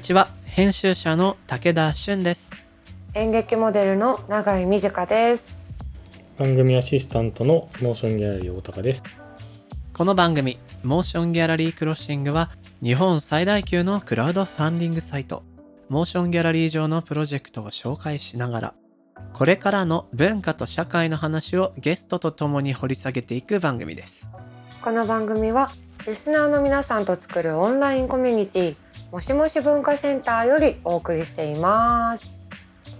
こんにちは。編集者の武田俊です。演劇モデルの永井美智香です。番組アシスタントのモーションギャラリー大高です。この番組モーションギャラリークロッシングは日本最大級のクラウドファンディングサイトモーションギャラリー上のプロジェクトを紹介しながらこれからの文化と社会の話をゲストと共に掘り下げていく番組です。この番組はリスナーの皆さんと作るオンラインコミュニティもしもし文化センターよりお送りしています。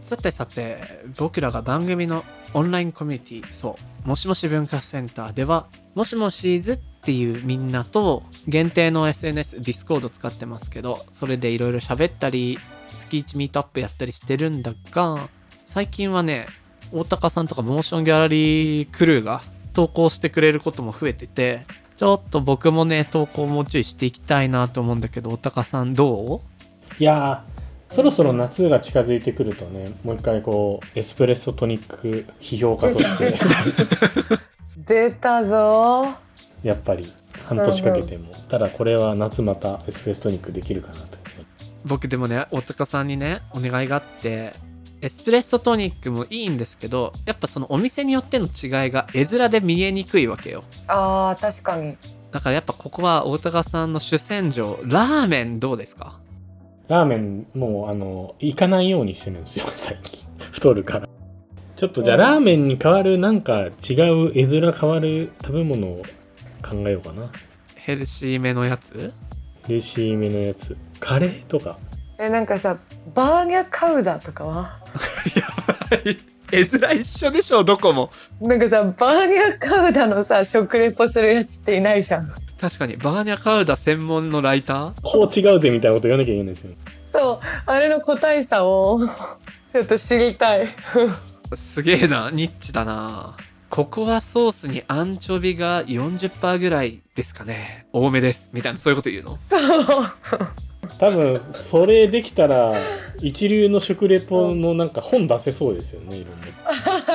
さてさて僕らが番組のオンラインコミュニティそうもしもし文化センターではもしもしーずっていうみんなと限定の SNS ディスコード使ってますけどそれでいろいろ喋ったり月1ミートアップやったりしてるんだが最近はね大高さんとかモーションギャラリークルーが投稿してくれることも増えててちょっと僕もね投稿もうちょいしていきたいなと思うんだけど大高さんどいやーそろそろ夏が近づいてくるとねもう一回こうエスプレッソトニック批評家として。出たぞ。やっぱり半年かけても、ただこれは夏またエスプレッソトニックできるかなと。う僕でもね大高さんにねお願いがあってエスプレッソトニックもいいんですけどやっぱそのお店によっての違いが絵面で見えにくいわけよ。あー確かに。だからやっぱここは大高さんの主戦場ラーメンどうですか？ラーメンもうあの行かないようにしてるんですよ 最近。太るから。ちょっとじゃあうんラーメンに代わるなんか違う絵面変わる食べ物を考えようかな。ヘルシーめのやつ？ヘルシーめのやつ。カレーとかえなんかさバーニャカウダとかは？やばい。絵面一緒でしょどこも。なんかさバーニャカウダのさ食レポするやつっていないじゃん。確かに。バーニャカウダ専門のライター？こう違うぜみたいなこと言わなきゃいけないんですよ。そう。あれの個体差をちょっと知りたい。すげえな。ニッチだな。ココアソースにアンチョビが40%ぐらいですかね。多めです。みたいなそういうこと言うの？そう多分それできたら一流の食レポのなんか本出せそうですよねいろんな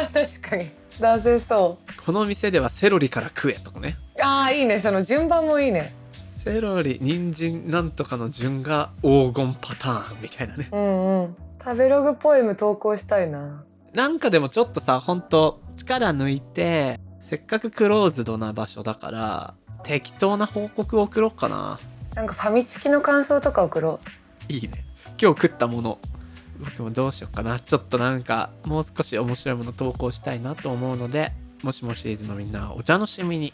確かに。出せそう。この店ではセロリから食えとかね。ああいいね。その順番もいいね。セロリ人参なんとかの順が黄金パターンみたいなね。うんうん。食べログポエム投稿したいな。なんかでもちょっとさほんと力抜いてせっかくクローズドな場所だから適当な報告を送ろうかななんかファミチキの感想とか送ろいいね。今日食ったもの。僕もどうしようかな。ちょっとなんかもう少し面白いもの投稿したいなと思うのでもしもシリーズのみんなお楽しみに。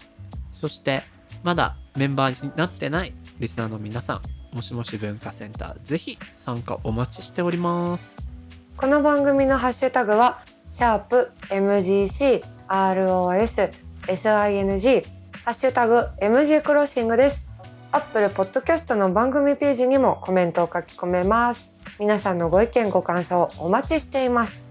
そしてまだメンバーになってないリスナーの皆さんもしもし文化センターぜひ参加お待ちしております。うこの番組のハッシュタグはシャープ MGC ROS SING ハッシュタグ MG クロッシングですアップルポッドキャストの番組ページにもコメントを書き込めます。皆さんのご意見ご感想お待ちしています。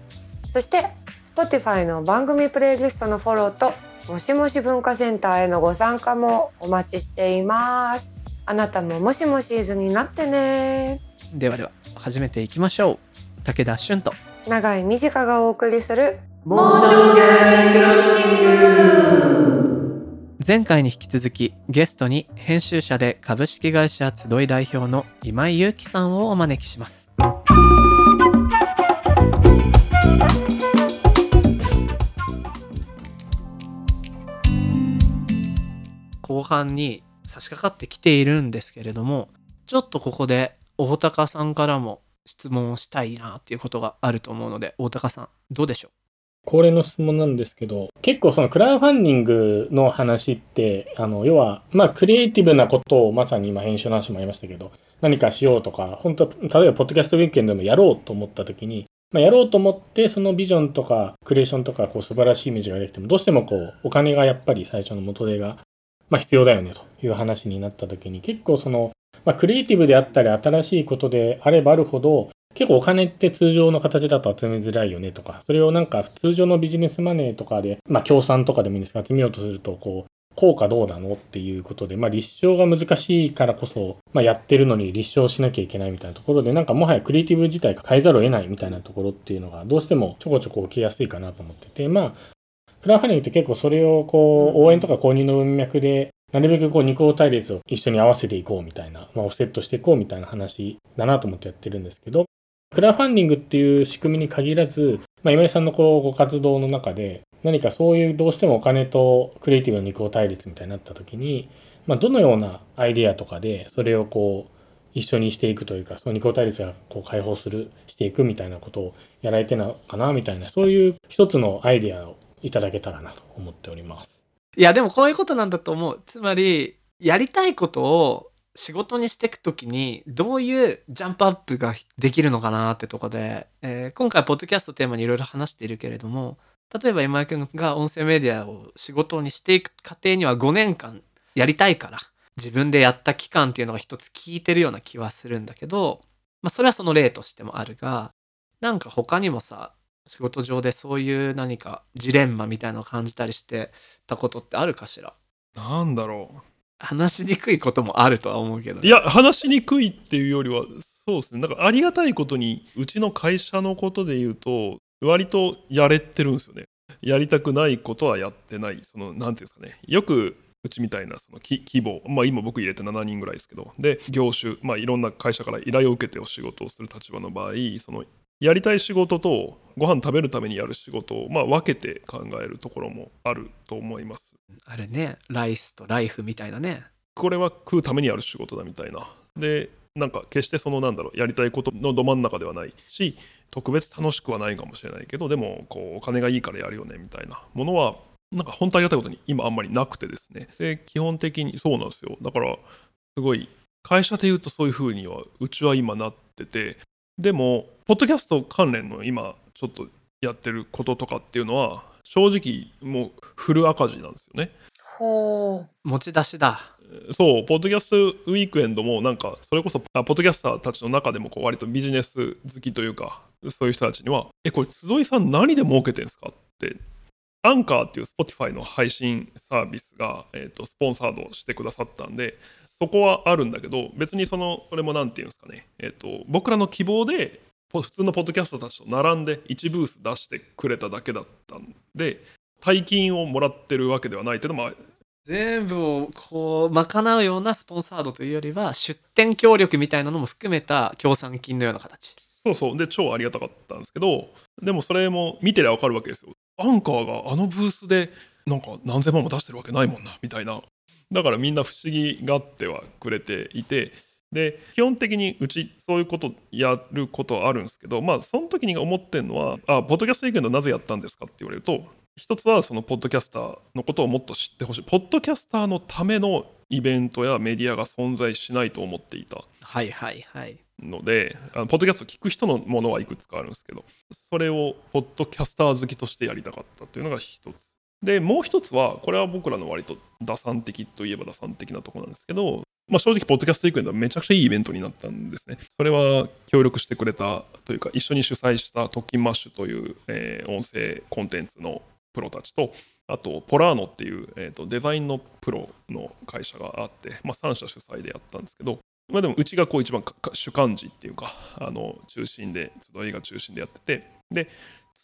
そして Spotify の番組プレイリストのフォローともしもし文化センターへのご参加もお待ちしています。あなたももしもシーズンになってね。ではでは始めていきましょう。武田俊と長井美智香がお送りする前回に引き続きゲストに編集者で株式会社集い代表の今井祐樹さんをお招きします。後半に差し掛かってきているんですけれどもちょっとここで大高さんからも質問をしたいなっていうことがあると思うので大高さんどうでしょう？恒例の質問なんですけど結構そのクラウドファンディングの話ってあの要はまあクリエイティブなことをまさに今編集の話もありましたけど何かしようとか本当例えばポッドキャストウィークエンでもやろうと思った時に、まあ、やろうと思ってそのビジョンとかクリエーションとかこう素晴らしいイメージができてもどうしてもこうお金がやっぱり最初の元手が、まあ、必要だよねという話になった時に結構その、まあ、クリエイティブであったり新しいことであればあるほど結構お金って通常の形だと集めづらいよねとか、それをなんか通常のビジネスマネーとかで、まあ協賛とかでもいいんですが、集めようとすると、こう、効果どうなのっていうことで、まあ立証が難しいからこそ、まあやってるのに立証しなきゃいけないみたいなところで、なんかもはやクリエイティブ自体が変えざるを得ないみたいなところっていうのが、どうしてもちょこちょこ起きやすいかなと思ってて、まあ、クラファンディングって結構それをこう、応援とか購入の文脈で、なるべくこう二項対立を一緒に合わせていこうみたいな、まあ、オフセットしていこうみたいな話だなと思ってやってるんですけど、クラウファンディングっていう仕組みに限らず、まあ、今井さんのこうご活動の中で、何かそういうどうしてもお金とクリエイティブの二項対立みたいになった時に、まあ、どのようなアイデアとかでそれをこう一緒にしていくというか、その二項対立がこう解放する、していくみたいなことをやられてるのかなみたいな、そういう一つのアイデアをいただけたらなと思っております。いやでもこういうことなんだと思うつまりやりたいことを仕事にしていくときにどういうジャンプアップができるのかなってとこで、えー今回ポッドキャストテーマにいろいろ話しているけれども例えば今井君が音声メディアを仕事にしていく過程には5年間やりたいから自分でやった期間っていうのが一つ効いてるような気はするんだけど、まあ、それはその例としてもあるがなんか他にもさ仕事上でそういう何かジレンマみたいなのを感じたりしてたことってあるかしら？なんだろう。話しにくいこともあるとは思うけどういや話しにくいっていうよりはそうですね。なんかありがたいことにうちの会社のことで言うと割とやれてるんですよね。やりたくないことはやってない。そのなんていうんですかね。よくうちみたいなその規模、まあ、今僕入れて7人ぐらいですけど。で業種、まあ、いろんな会社から依頼を受けてお仕事をする立場の場合そのやりたい仕事とご飯食べるためにやる仕事を、まあ、分けて考えるところもあると思います。あるねライスとライフみたいなね。これは食うためにやる仕事だみたいな。でなんか決してそのなんだろうやりたいことのど真ん中ではないし特別楽しくはないかもしれないけどでもこうお金がいいからやるよねみたいな。ものはなんか本当ありがたいことに今あんまりなくてですね。で基本的にそうなんですよ。だからすごい会社で言うとそういうふうにはうちは今なってて。でもポッドキャスト関連の今ちょっとやってることとかっていうのは正直もうフル赤字なんですよね。ほ持ち出しだ。そう、ポッドキャストウィークエンドもなんか、それこそ、あポッドキャスターたちの中でもこう割とビジネス好きというか、そういう人たちには、え、これ、集いさん何で儲けてんすかって、アンカーっていう Spotify の配信サービスが、えー、とスポンサードしてくださったんで、そこはあるんだけど、別にその、これもなんていうんですかね、えっ、と、僕らの希望で、ポ普通のポッドキャスターたちと並んで1ブース出してくれただけだったんで、大金をもらってるわけではないっていうのも全部をこう賄うようなスポンサードというよりは出店協力みたいなのも含めた協賛金のような形そうそう。で、超ありがたかったんですけど、でもそれも見てりゃわかるわけですよ。アンカーがあのブースで、なんか何千万も出してるわけないもんな、みたいな。だからみんな不思議がってはくれていて、で、基本的にうちそういうことやることはあるんですけど、まあ、その時に思ってるのは、あ、ポッドキャストウィークエンドなぜやったんですかって言われると、一つはそのポッドキャスターのことをもっと知ってほしい。ポッドキャスターのためのイベントやメディアが存在しないと思っていた。はいはいはいのであのポッドキャスト聞く人のものはいくつかあるんですけどそれをポッドキャスター好きとしてやりたかったというのが一つでもう一つはこれは僕らの割と打算的といえば打算的なところなんですけど、まあ、正直ポッドキャストウィークエンドはめちゃくちゃいいイベントになったんですね。それは協力してくれたというか一緒に主催したトキンマッシュという、えー音声コンテンツのプロたちとあとポラーノっていう、えーとデザインのプロの会社があって、まあ、3社主催でやったんですけどまあでもうちがこう一番主幹事っていうかあの中心で集いが中心でやっててで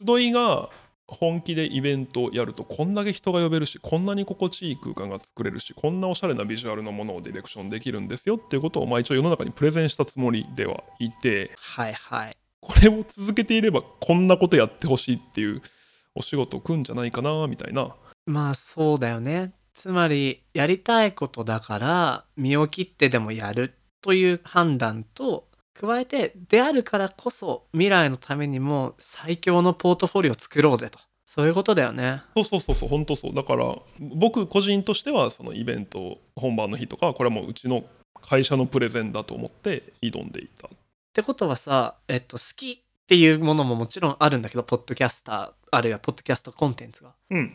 集いが本気でイベントをやるとこんだけ人が呼べるしこんなに心地いい空間が作れるしこんなおしゃれなビジュアルのものをディレクションできるんですよっていうことをまあ一応世の中にプレゼンしたつもりではいてはいはい。これを続けていればこんなことやってほしいっていうお仕事を来るんじゃないかなみたいな。まあそうだよね。つまりやりたいことだから身を切ってでもやるという判断と加えてであるからこそ未来のためにも最強のポートフォリオを作ろうぜと。そういうことだよね。そうそうそうそう本当そう。だから僕個人としてはそのイベント本番の日とかこれはもううちの会社のプレゼンだと思って挑んでいた。ってことはさ、えっと、好きっていうものももちろんあるんだけどポッドキャスターあるいはポッドキャストコンテンツが。うん。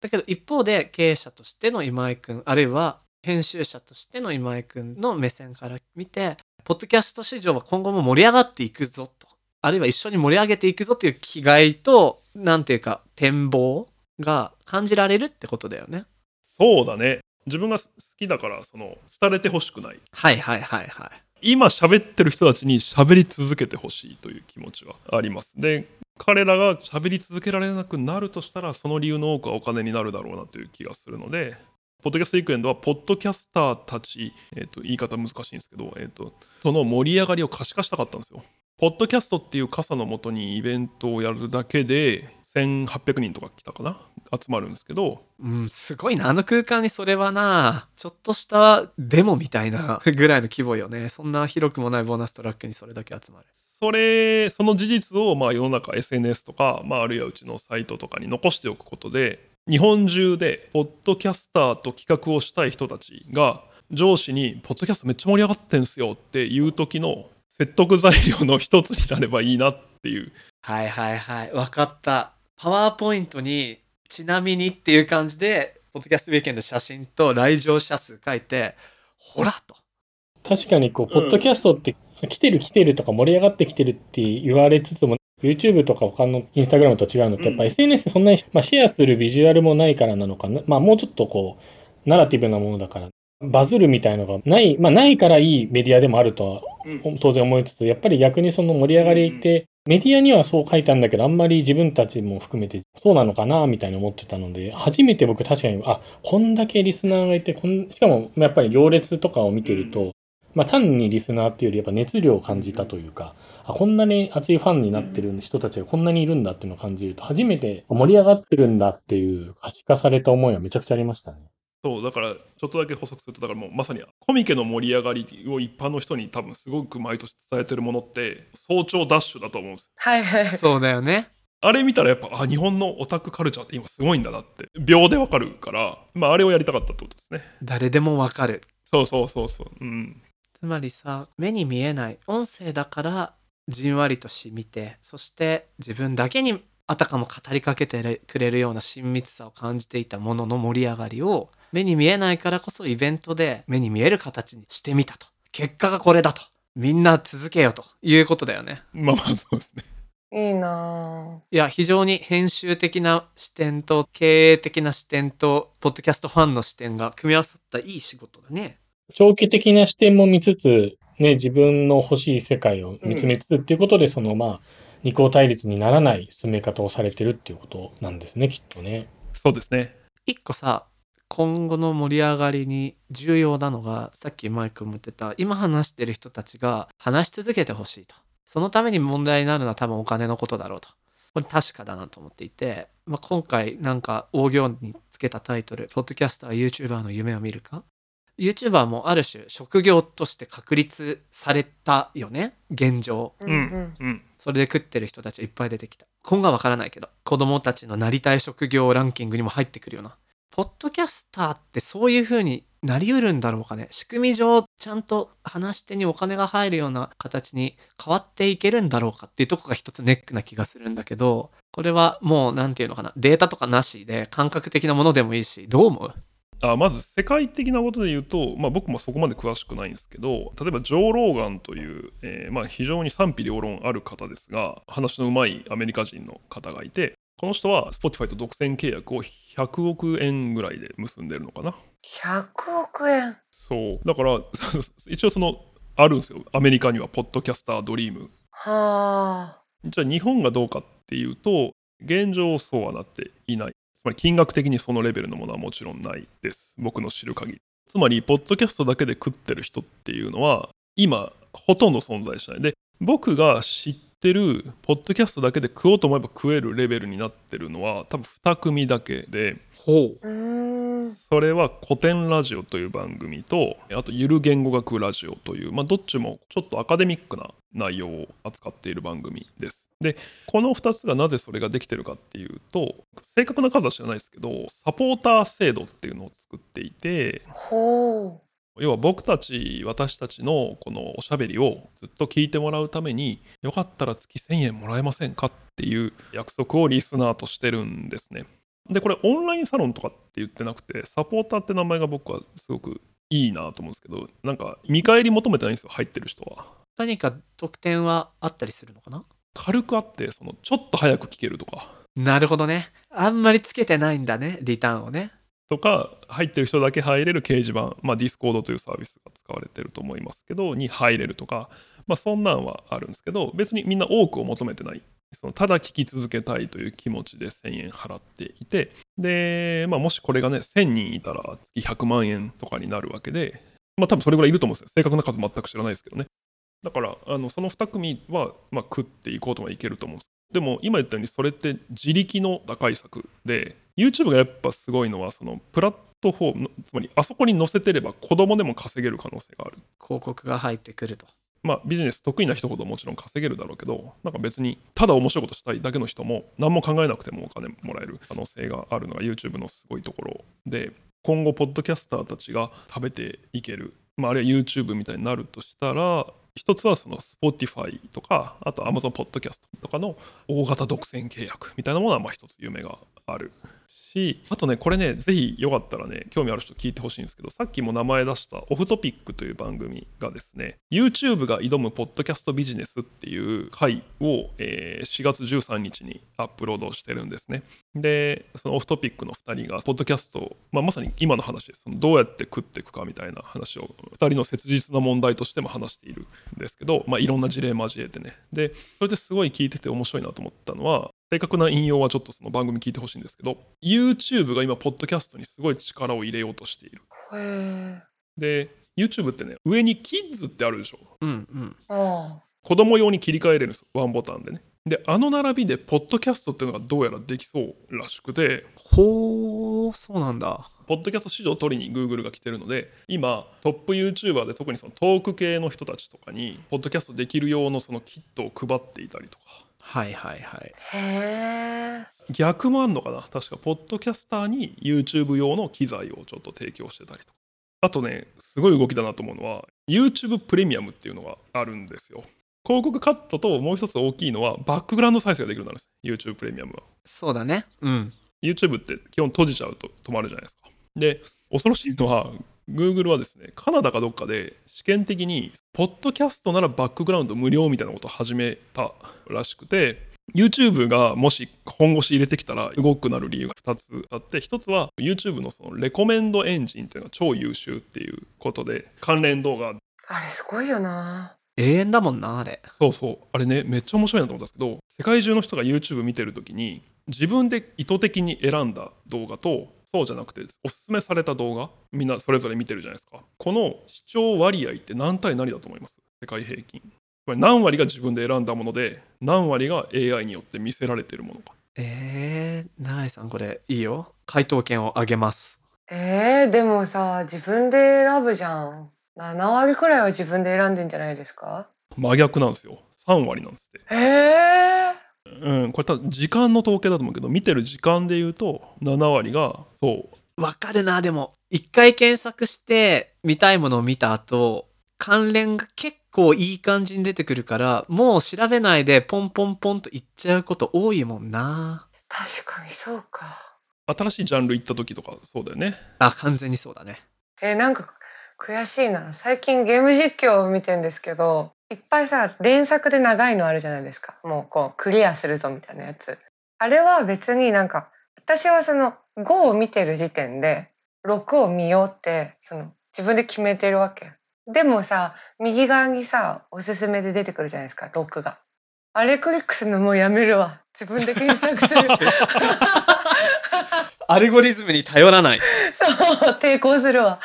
だけど一方で経営者としての今井君あるいは編集者としての今井君の目線から見てポッドキャスト市場は今後も盛り上がっていくぞとあるいは一緒に盛り上げていくぞという気概となんていうか展望が感じられるってことだよね。そうだね自分が好きだからその廃れてほしくないはいはいはいはい。今喋ってる人たちに喋り続けてほしいという気持ちはありますで彼らが喋り続けられなくなるとしたらその理由の多くはお金になるだろうなという気がするのでポッドキャストウィークエンドはポッドキャスターたち、えー、と言い方難しいんですけど、えー、とその盛り上がりを可視化したかったんですよ。ポッドキャストっていう傘のもとにイベントをやるだけで1800人とか来たかな？集まるんですけどうん、すごいな。あの空間にそれはな、ちょっとしたデモみたいな ぐらいの規模よね。そんな広くもないボーナストラックにそれだけ集まる。それその事実をまあ世の中 SNS とか、まあ、あるいはうちのサイトとかに残しておくことで日本中でポッドキャスターと企画をしたい人たちが上司に「ポッドキャストめっちゃ盛り上がってんすよ」っていう時の説得材料の一つになればいいなっていうはいはいはい。わかった。パワーポイントに、ちなみにっていう感じで、ポッドキャストウィークエンド写真と来場者数書いて、ほらと。確かにこう、うんポッドキャストって来てる来てるとか盛り上がってきてるって言われつつも、YouTube とか他の Instagram と違うのって、やっぱうん SNS ってそんなに、まあ、シェアするビジュアルもないからなのかな。まあもうちょっとこう、ナラティブなものだから、バズるみたいのがない、まあないからいいメディアでもあるとは当然思いつつ、やっぱり逆にその盛り上がりって、メディアにはそう書いたんだけど、あんまり自分たちも含めてそうなのかな、みたいに思ってたので、初めて僕確かに、あ、こんだけリスナーがいて、こんしかもやっぱり行列とかを見てると、まあ単にリスナーっていうよりやっぱ熱量を感じたというか、あこんなに熱いファンになってる人たちがこんなにいるんだっていうのを感じると、初めて盛り上がってるんだっていう可視化された思いはめちゃくちゃありましたね。そうだからちょっとだけ補足するとだからもうまさにコミケの盛り上がりを一般の人に多分すごく毎年伝えてるものって早朝ダッシュだと思うんですはいはい。そうだよね。あれ見たらやっぱあ日本のオタクカルチャーって今すごいんだなって秒でわかるからまああれをやりたかったってことですね誰でもわかる。そうそうそうそううんつまりさ、目に見えない音声だから、じんわりとし見て、そして自分だけにあたかも語りかけてくれるような親密さを感じていたものの盛り上がりを、目に見えないからこそイベントで目に見える形にしてみたと。結果がこれだと。みんな続けようということだよね。まあまあそうですねいいないや、非常に編集的な視点と経営的な視点と、ポッドキャストファンの視点が組み合わさったいい仕事だね。長期的な視点も見つつ、ね、自分の欲しい世界を見つめつつっていうことで、そのまあ、二項対立にならない進め方をされてるっていうことなんですね、きっとね。そうですね一個さ今後の盛り上がりに重要なのがさっきマイクも言ってた今話してる人たちが話し続けてほしいとそのために問題になるのは多分お金のことだろうとこれ確かだなと思っていて、まあ、今回なんか大行につけたタイトル「ポッドキャスター YouTuber の夢を見るか?」YouTuber もある種職業として確立されたよね現状ううんんうんそれで食ってる人たちいっぱい出てきた。今後はわからないけど、子供たちのなりたい職業ランキングにも入ってくるような。ポッドキャスターってそういう風になりうるんだろうかね。仕組み上、ちゃんと話し手にお金が入るような形に変わっていけるんだろうかっていうとこが一つネックな気がするんだけど、これはもうなんていうのかな。データとかなしで感覚的なものでもいいし、どう思う？あまず世界的なことで言うと、まあ、僕もそこまで詳しくないんですけど例えばジョー・ローガンという、えーまあ、非常に賛否両論ある方ですが話のうまいアメリカ人の方がいてこの人は Spotify と独占契約を100億円ぐらいで結んでるのかな。100億円そう。だから 一応そのあるんですよ。アメリカにはポッドキャスタードリーム。はあ。じゃあ日本がどうかっていうと現状そうはなっていないつまり金額的にそのレベルのものはもちろんないです。僕の知る限り。つまりポッドキャストだけで食ってる人っていうのは今ほとんど存在しない。で僕が知ってるポッドキャストだけで食おうと思えば食えるレベルになってるのは多分2組だけで。それは古典ラジオという番組とあとゆる言語学ラジオという、まあ、どっちもちょっとアカデミックな内容を扱っている番組です。でこの2つがなぜそれができてるかっていうと正確な数は知らないですけどサポーター制度っていうのを作っていてほ要は僕たち私たちのこのおしゃべりをずっと聞いてもらうためによかったら月1000円もらえませんかっていう約束をリスナーとしてるんですね。でこれオンラインサロンとかって言ってなくてサポーターって名前が僕はすごくいいなと思うんですけどなんか見返り求めてないんですよ入ってる人は。何か特典はあったりするのかな？軽くあってそのちょっと早く聞けるとかなるほどね。あんまりつけてないんだね、リターンをね。とか入ってる人だけ入れる掲示板まあディスコードというサービスが使われてると思いますけどに入れるとかまあそんなんはあるんですけど別にみんな多くを求めてない。そのただ聞き続けたいという気持ちで1000円払っていてで、まあ、もしこれがね1000人いたら月100万円とかになるわけでまあ多分それぐらいいると思うんですよ。正確な数全く知らないですけどね。だからあのその2組は、まあ、食っていこうとはいけると思うんです。でも今言ったようにそれって自力の打開策で YouTube がやっぱすごいのはそのプラットフォームつまりあそこに載せてれば子供でも稼げる可能性がある。広告が入ってくると。まあビジネス得意な人ほどもちろん稼げるだろうけどなんか別にただ面白いことしたいだけの人も何も考えなくてもお金もらえる可能性があるのが YouTube のすごいところで今後ポッドキャスターたちが食べていける、まあ、あるいは YouTube みたいになるとしたら一つはその Spotify とかあと Amazon Podcast とかの大型独占契約みたいなものはまあ一つ夢があるしあとねこれねぜひよかったらね興味ある人聞いてほしいんですけどさっきも名前出したオフトピックという番組がですね YouTube が挑むポッドキャストビジネスっていう回を、えー4月13日にアップロードしてるんですね。でそのオフトピックの2人がポッドキャストを、まあ、まさに今の話です。そのどうやって食っていくかみたいな話を2人の切実な問題としても話しているんですけど、まあ、いろんな事例交えてね。でそれですごい聞いてて面白いなと思ったのは正確な引用はちょっとその番組聞いてほしいんですけど YouTube が今ポッドキャストにすごい力を入れようとしている。へえで YouTube ってね上にキッズってあるでしょ。うんうん。あ子供用に切り替えれるんですワンボタンでね。であの並びでポッドキャストっていうのがどうやらできそうらしくて。ほうそうなんだ。ポッドキャスト市場を取りに Google が来てるので今トップ YouTuber で特にそのトーク系の人たちとかにポッドキャストできる用のそのキットを配っていたりとかはいはいはい。へえ逆もあんのかな？確かポッドキャスターに YouTube 用の機材をちょっと提供してたりとか。あとねすごい動きだなと思うのは YouTube プレミアムっていうのがあるんですよ。広告カットともう一つ大きいのはバックグラウンド再生ができるようになるんです。YouTube プレミアムは。そうだね。うん。YouTube って基本閉じちゃうと止まるじゃないですか。で、恐ろしいのは、Google はですね、カナダかどっかで試験的に、ポッドキャストならバックグラウンド無料みたいなことを始めたらしくて、YouTube がもし本腰入れてきたら動くなる理由が2つあって1つは YouTube のそのレコメンドエンジンっていうのが超優秀っていうことで関連動画。あれすごいよな。永遠だもんなあれ。そうそうあれねめっちゃ面白いなと思ったんですけど世界中の人が YouTube 見てる時に自分で意図的に選んだ動画とそうじゃなくておすすめされた動画みんなそれぞれ見てるじゃないですか。この視聴割合って何対何だと思います？世界平均。これ何割が自分で選んだもので何割が AI によって見せられてるものか。えー、永井さんこれいいよ。回答権をあげます。えー、でもさ自分で選ぶじゃん。7割くらいは自分で選んでんじゃないですか？真逆なんですよ。3割なんですって。へえうんこれ多分時間の統計だと思うけど見てる時間で言うと7割がそう。わかるなでも。一回検索して見たいものを見た後関連が結構いい感じに出てくるからもう調べないでポンポンポンといっちゃうこと多いもんな。確かにそうか。新しいジャンル行った時とかそうだよね。あ完全にそうだね。えーなんか悔しいな。最近ゲーム実況を見てんですけどいっぱいさ連作で長いのあるじゃないですか。もうこうクリアするぞみたいなやつ。あれは別になんか私はその5を見てる時点で6を見ようってその自分で決めてるわけ。でもさ右側にさおすすめで出てくるじゃないですか6が。あれクリックするのもうやめるわ。自分で検索する アルゴリズムに頼らない。そう抵抗するわ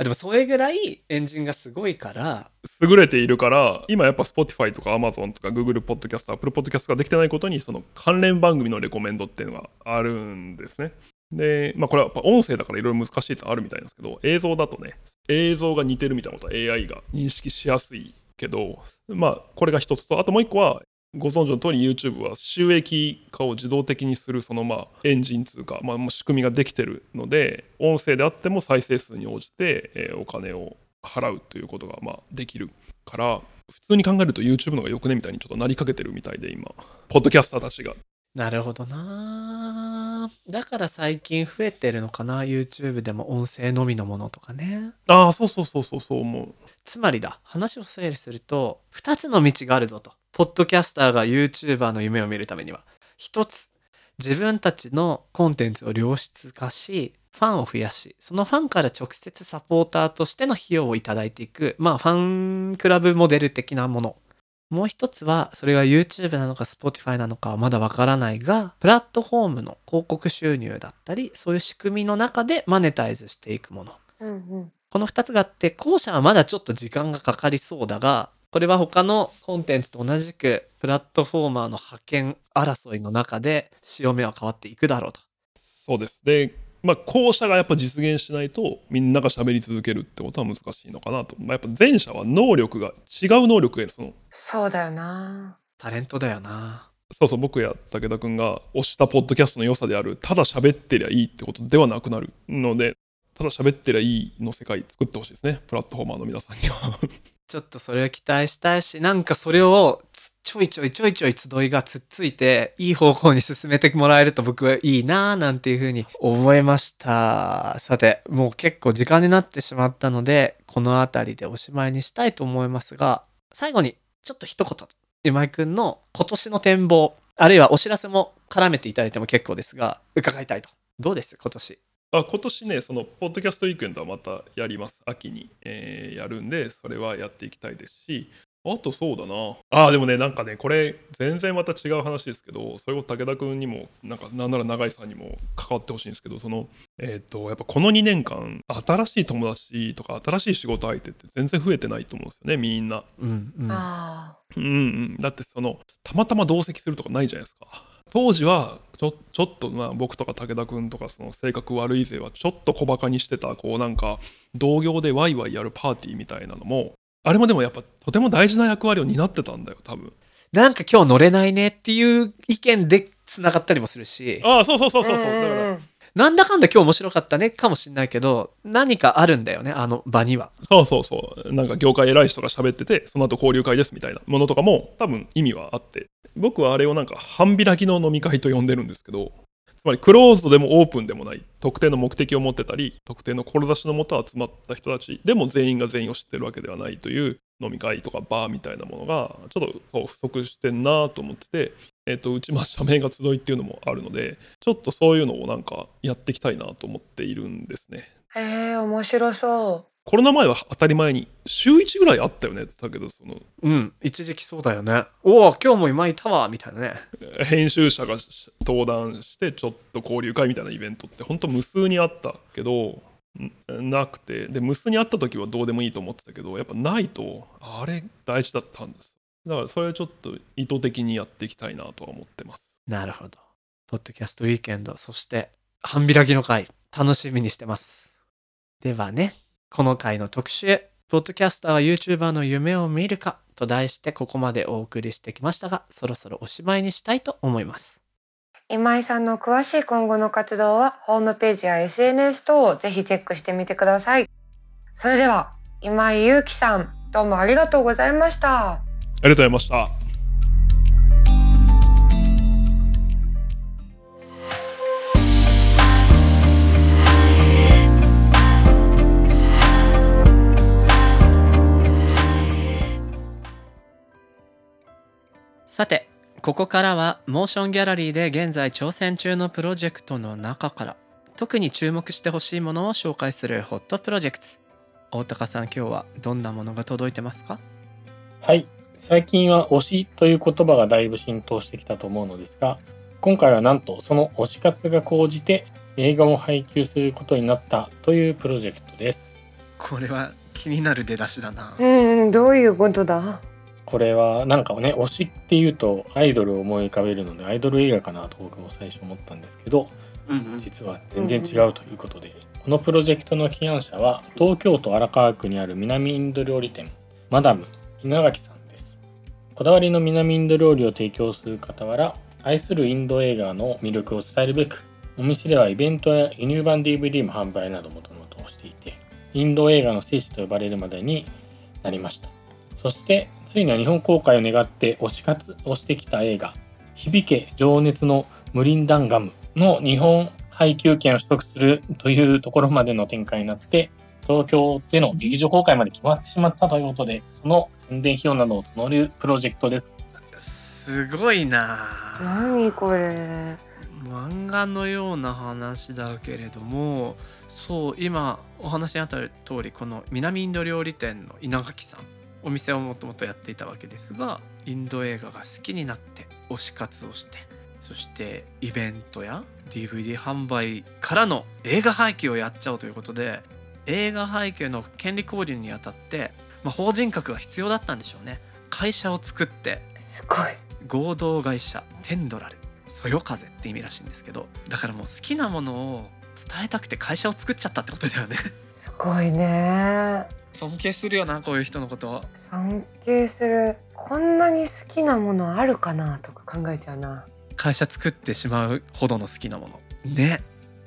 あでもそれぐらいエンジンがすごいから優れているから今やっぱ Spotify とか Amazon とか Google Podcast Apple Podcast ができてないことにその関連番組のレコメンドっていうのがあるんですね。でまあこれはやっぱ音声だからいろいろ難しいってあるみたいなんですけど映像だとね映像が似てるみたいなことは AI が認識しやすいけどまあこれが一つとあともう一個はご存知の通り YouTube は収益化を自動的にするそのまあエンジン通か、まあ、もう仕組みができてるので音声であっても再生数に応じて、えーお金を払うということがまあできるから普通に考えると YouTube の方がよくねみたいにちょっとなりかけてるみたいで今ポッドキャスターたちが。なるほどな。だから最近増えてるのかな YouTube でも音声のみのものとかね。ああそうそうそうそうそう思う。つまりだ話を整理すると2つの道があるぞとポッドキャスターが YouTuber の夢を見るためには1つ自分たちのコンテンツを良質化しファンを増やしそのファンから直接サポーターとしての費用をいただいていくまあファンクラブモデル的なものもう一つは、それが YouTube なのか Spotify なのかはまだわからないが、プラットフォームの広告収入だったり、そういう仕組みの中でマネタイズしていくもの。うんうん。この2つがあって、後者はまだちょっと時間がかかりそうだが、これは他のコンテンツと同じく、プラットフォーマーの派遣争いの中で、潮目は変わっていくだろうと。そうです。で、まあ、後者がやっぱ実現しないと、みんなが喋り続けるってことは難しいのかなと。まあ、やっぱ前者は能力が、違う能力がいる。そのそうだよな。タレントだよな。そうそう、僕や武田君が推したポッドキャストの良さである、ただ喋ってりゃいいってことではなくなるので、ただ喋ってりゃいいの世界作ってほしいですね。プラットフォーマーの皆さんには。ちょっとそれを期待したいし、なんかそれをちょいちょいちょいちょい集いがつっついて、いい方向に進めてもらえると僕はいいなぁなんていうふうに思いました。さて、もう結構時間になってしまったので、この辺りでおしまいにしたいと思いますが、最後にちょっと一言、今井くんの今年の展望、あるいはお知らせも絡めていただいても結構ですが、伺いたいと。どうです？今年。あ今年ね、そのポッドキャストウィークエンドはまたやります。秋に、えーやるんで、それはやっていきたいですし、あとそうだな。あ、でもね、なんかね、これ、全然また違う話ですけど、それを武田君にも、なんか、なんなら永井さんにも関わってほしいんですけど、その、えっ、と、やっぱこの2年間、新しい友達とか、新しい仕事相手って全然増えてないと思うんですよね、みんな。うんうん。あうんうん、だってそのたまたま同席するとかないじゃないですか当時はちょちょっとまあ僕とか武田君とかその性格悪い勢はちょっと小バカにしてたこうなんか同業でワイワイやるパーティーみたいなのもあれもでもやっぱとても大事な役割を担ってたんだよ多分。なんか今日乗れないねっていう意見で繋がったりもするし、ああそうそうそうあ。そうそう。だからんなんだかんだ今日面白かったねかもしんないけど、何かあるんだよね、あの場には。そうそうそう。なんか業界偉い人が喋っててその後交流会ですみたいなものとかも多分意味はあって僕はあれをなんか半開きの飲み会と呼んでるんですけどつまりクローズドでもオープンでもない特定の目的を持ってたり特定の志のもと集まった人たちでも全員が全員を知ってるわけではないという飲み会とかバーみたいなものがちょっと不足してんなと思ってて、えっとうちま社名が集いっていうのもあるのでちょっとそういうのをなんかやっていきたいなと思っているんですね。へえ、面白そうコロナ前は当たり前に週1ぐらいあったよねだけどそのうん、一時期そうだよね。おお、今日も今いたわ、みたいなね。編集者が登壇してちょっと交流会みたいなイベントって本当無数にあったけどんなくてで無数にあった時はどうでもいいと思ってたけどやっぱないとあれ大事だったんですだからそれはちょっと意図的にやっていきたいなとは思ってますなるほど。ポッドキャストウィーケンド、そして、半開きの回、楽しみにしてます。ではね、この回の特集、ポッドキャスターは YouTuber の夢を見るかと題してここまでお送りしてきましたが、そろそろおしまいにしたいと思います。う。今井さんの詳しい今後の活動はホームページや SNS 等をぜひチェックしてみてください。それでは今井祐樹さんどうもありがとうございました。ありがとうございましたさて、ここからはモーションギャラリーで現在挑戦中のプロジェクトの中から特に注目してほしいものを紹介するホットプロジェクト。大高さん今日はどんなものが届いてますか？はい。最近は推しという言葉がだいぶ浸透してきたと思うのですが、今回はなんとその推し活が高じて映画を配給することになったというプロジェクトです。これは気になる出だしだなうんうん、どういうことだ？これはなんかね、推しっていうとアイドルを思い浮かべるのでアイドル映画かなと僕も最初思ったんですけど、うん実は全然違うということで、このプロジェクトの起案者は東京都荒川区にある南インド料理店マダム稲垣さんです。こだわりの南インド料理を提供する傍ら愛するインド映画の魅力を伝えるべくお店ではイベントや輸入版 DVD も販売などもともとしていてインド映画の聖地と呼ばれるまでになりましたそしてついには日本公開を願って推し活をしてきた映画「響け情熱のムリンダンガム」の日本配給権を取得するというところまでの展開になって東京での劇場公開まで決まってしまったということでその宣伝費用などを募るプロジェクトです。すごいな。何これ。漫画のような話だけれどもそう今お話にあった通りこの南インド料理店の稲垣さんお店をもともとやっていたわけですがインド映画が好きになって推し活をしてそしてイベントや DVD 販売からの映画配給をやっちゃおうということで映画配給の権利購入にあたって、まあ、法人格が必要だったんでしょうね。会社を作ってすごい。合同会社テンドラルそよ風って意味らしいんですけどだからもう好きなものを伝えたくて会社を作っちゃったってことだよね。すごいね尊敬するよなこういう人のこと尊敬する。こんなに好きなものあるかなとか考えちゃうな。会社作ってしまうほどの好きなもの。ね。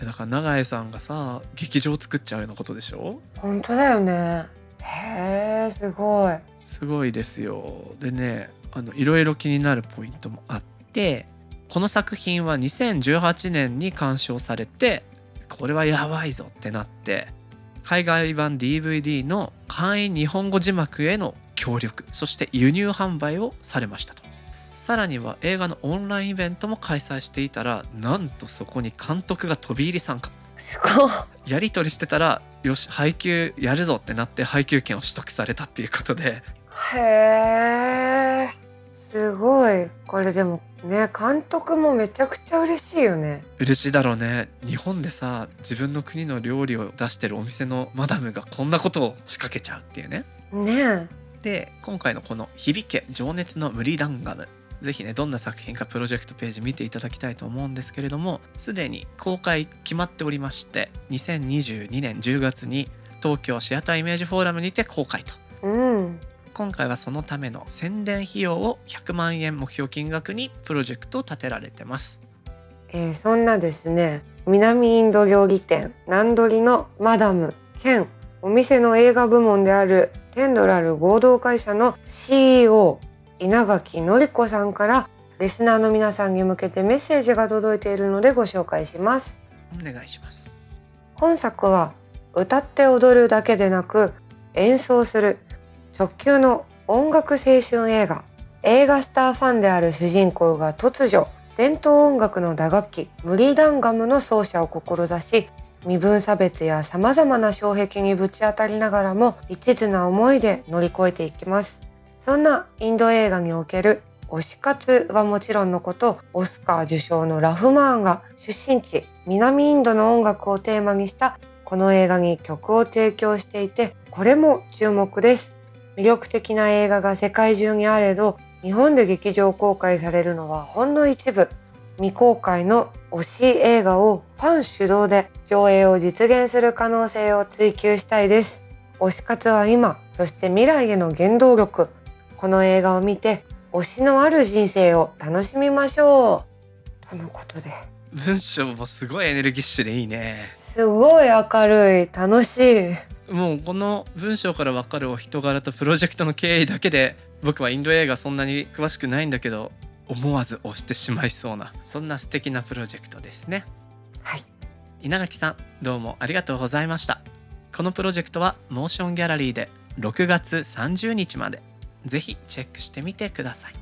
だから永江さんがさ劇場作っちゃうようなことでしょ？本当だよね。へえすごい。すごいですよ。でねあのいろいろ気になるポイントもあってこの作品は2018年に鑑賞されてこれはやばいぞってなって海外版 DVD の簡易日本語字幕への協力そして輸入販売をされましたと。さらには映画のオンラインイベントも開催していたらなんとそこに監督が飛び入り参加。すごい。やり取りしてたらよし配給やるぞってなって配給権を取得されたっていうことで。へえすごい。これでもね監督もめちゃくちゃ嬉しいよね。嬉しいだろうね。日本でさ自分の国の料理を出してるお店のマダムがこんなことを仕掛けちゃうっていうね。ねで今回のこの「響け情熱の無理ダンガム」ぜひねどんな作品かプロジェクトページ見ていただきたいと思うんですけれどもすでに公開決まっておりまして2022年10月に東京シアターイメージフォーラムにて公開と。うん今回はそのための宣伝費用を100万円目標金額にプロジェクトを立てられてます。えーそんなですね南インド料理店ナンドリのマダム兼お店の映画部門であるテンドラル合同会社の CEO 稲垣典子さんからリスナーの皆さんに向けてメッセージが届いているのでご紹介します。お願いします。本作は歌って踊るだけでなく演奏する直球の音楽青春映画。映画スターファンである主人公が突如伝統音楽の打楽器ムリダンガムの奏者を志し身分差別やさまざまな障壁にぶち当たりながらも一途な思いで乗り越えていきます。そんなインド映画における推し活はもちろんのことオスカー受賞のラフマーンが出身地南インドの音楽をテーマにしたこの映画に曲を提供していてこれも注目です。魅力的な映画が世界中にあれど日本で劇場公開されるのはほんの一部。未公開の推し映画をファン主導で上映を実現する可能性を追求したいです。推し活は今そして未来への原動力。この映画を見て推しのある人生を楽しみましょう。とのことで。文章もすごいエネルギッシュでいいね。すごい明るい。楽しいもうこの文章から分かるお人柄とプロジェクトの経緯だけで僕はインド映画そんなに詳しくないんだけど思わず押してしまいそうなそんな素敵なプロジェクトですね。はい。稲垣さんどうもありがとうございました。このプロジェクトはモーションギャラリーで6月30日まで。ぜひチェックしてみてください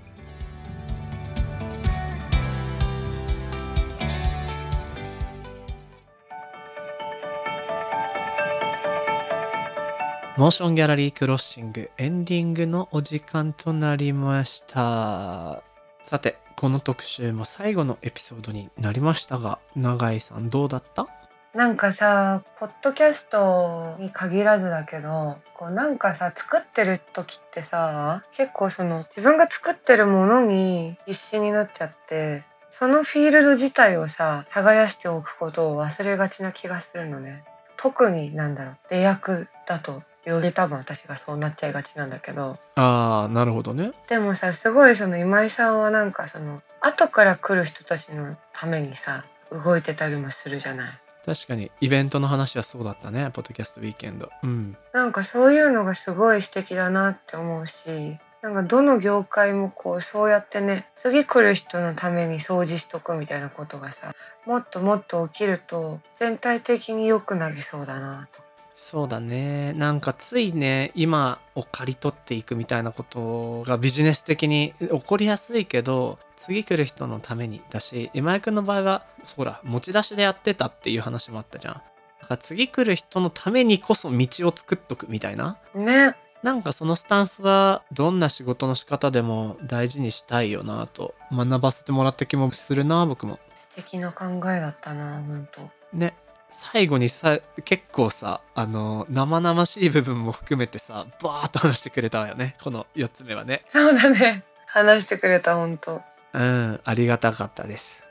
モーションギャラリークロッシングエンディングのお時間となりました。さてこの特集も最後のエピソードになりましたが永井さんどうだった？なんかさポッドキャストに限らずだけどこうなんかさ作ってる時ってさ結構その自分が作ってるものに必死になっちゃってそのフィールド自体をさ耕しておくことを忘れがちな気がするのね。特になんだろう出役だと。より多分私がそうなっちゃいがちなんだけど。ああなるほどね。でもさすごいその今井さんはなんかその後から来る人たちのためにさ動いてたりもするじゃない。確かにイベントの話はそうだったねポッドキャストウィーケンド。うん。なんかそういうのがすごい素敵だなって思うしなんかどの業界もこうそうやってね次来る人のために掃除しとくみたいなことがさもっともっと起きると全体的に良くなりそうだなと。そうだね。なんかついね今を刈り取っていくみたいなことがビジネス的に起こりやすいけど次来る人のためにだし今井君の場合はほら持ち出しでやってたっていう話もあったじゃん。だから次来る人のためにこそ道を作っとくみたいな。ね。なんかそのスタンスはどんな仕事の仕方でも大事にしたいよなと学ばせてもらった気もするな僕も。素敵な考えだったな本当。ね最後にさ結構さあの生々しい部分も含めてさバーッと話してくれたわよね。この4つ目はね。そうだね。話してくれた本当うんありがたかったです。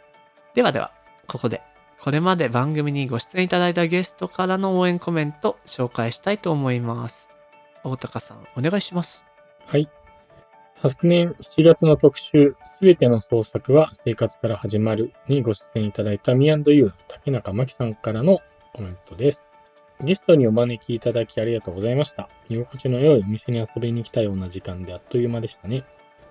ではではここでこれまで番組にご出演いただいたゲストからの応援コメント紹介したいと思います。大高さんお願いします。はい。昨年7月の特集、すべての創作は生活から始まるにご出演いただいた Me&You 竹中真希さんからのコメントです。ゲストにお招きいただきありがとうございました。居心地の良いお店に遊びに来たような時間であっという間でしたね。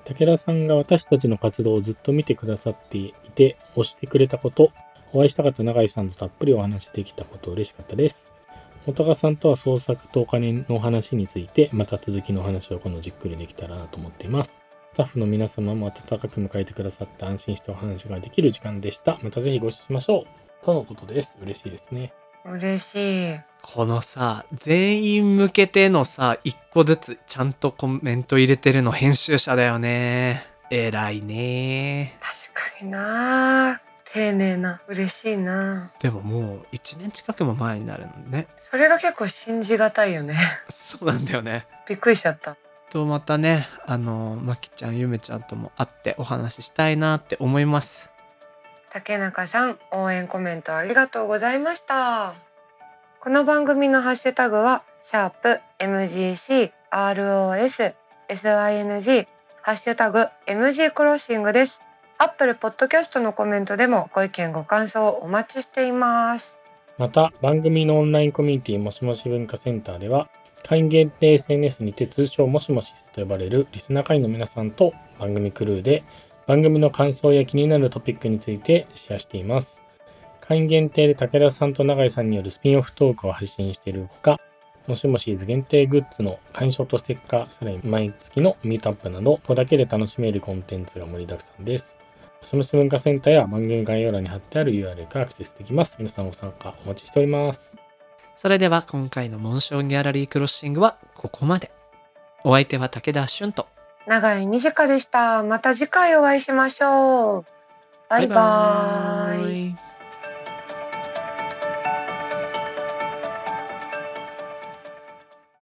武田さんが私たちの活動をずっと見てくださっていて、推してくれたこと、お会いしたかった永井さんとたっぷりお話できたこと嬉しかったです。本高さんとは創作とお金の話について、また続きのお話を今度じっくりできたらなと思っています。スタッフの皆様も温かく迎えてくださって安心してお話ができる時間でした。またぜひご一緒しましょう。とのことです。嬉しいですね。嬉しいこのさ全員向けてのさ一個ずつちゃんとコメント入れてるの編集者だよね偉いね確かにな丁寧な嬉しいな。でももう1年近くも前になるのね。それが結構信じがたいよね。そうなんだよね。びっくりしちゃった。とまたねあのまきちゃんゆめちゃんとも会ってお話ししたいなって思います。竹中さん応援コメントありがとうございました。この番組のハッシュタグはシャープ MGC ROS SING ハッシュタグ MG クロッシングですアップルポッドキャストのコメントでもご意見ご感想お待ちしていますまた、番組のオンラインコミュニティもしもし文化センターでは、会員限定 SNS にて通称もしもしと呼ばれるリスナー会員の皆さんと番組クルーで番組の感想や気になるトピックについてシェアしています。会員限定で武田さんと永井さんによるスピンオフトークを配信しているほか、もしもしーず限定グッズの会員証とステッカー、さらに毎月のミートアップなど、ここだけで楽しめるコンテンツが盛りだくさんです。もしもし文化センターや番組概要欄に貼ってある URL からアクセスできます。皆さんご参加お待ちしております。それでは今回のモンションギャラリークロッシングはここまで。お相手は武田俊と。長い短でした。また次回お会いしましょう。バイバイ。バイバイ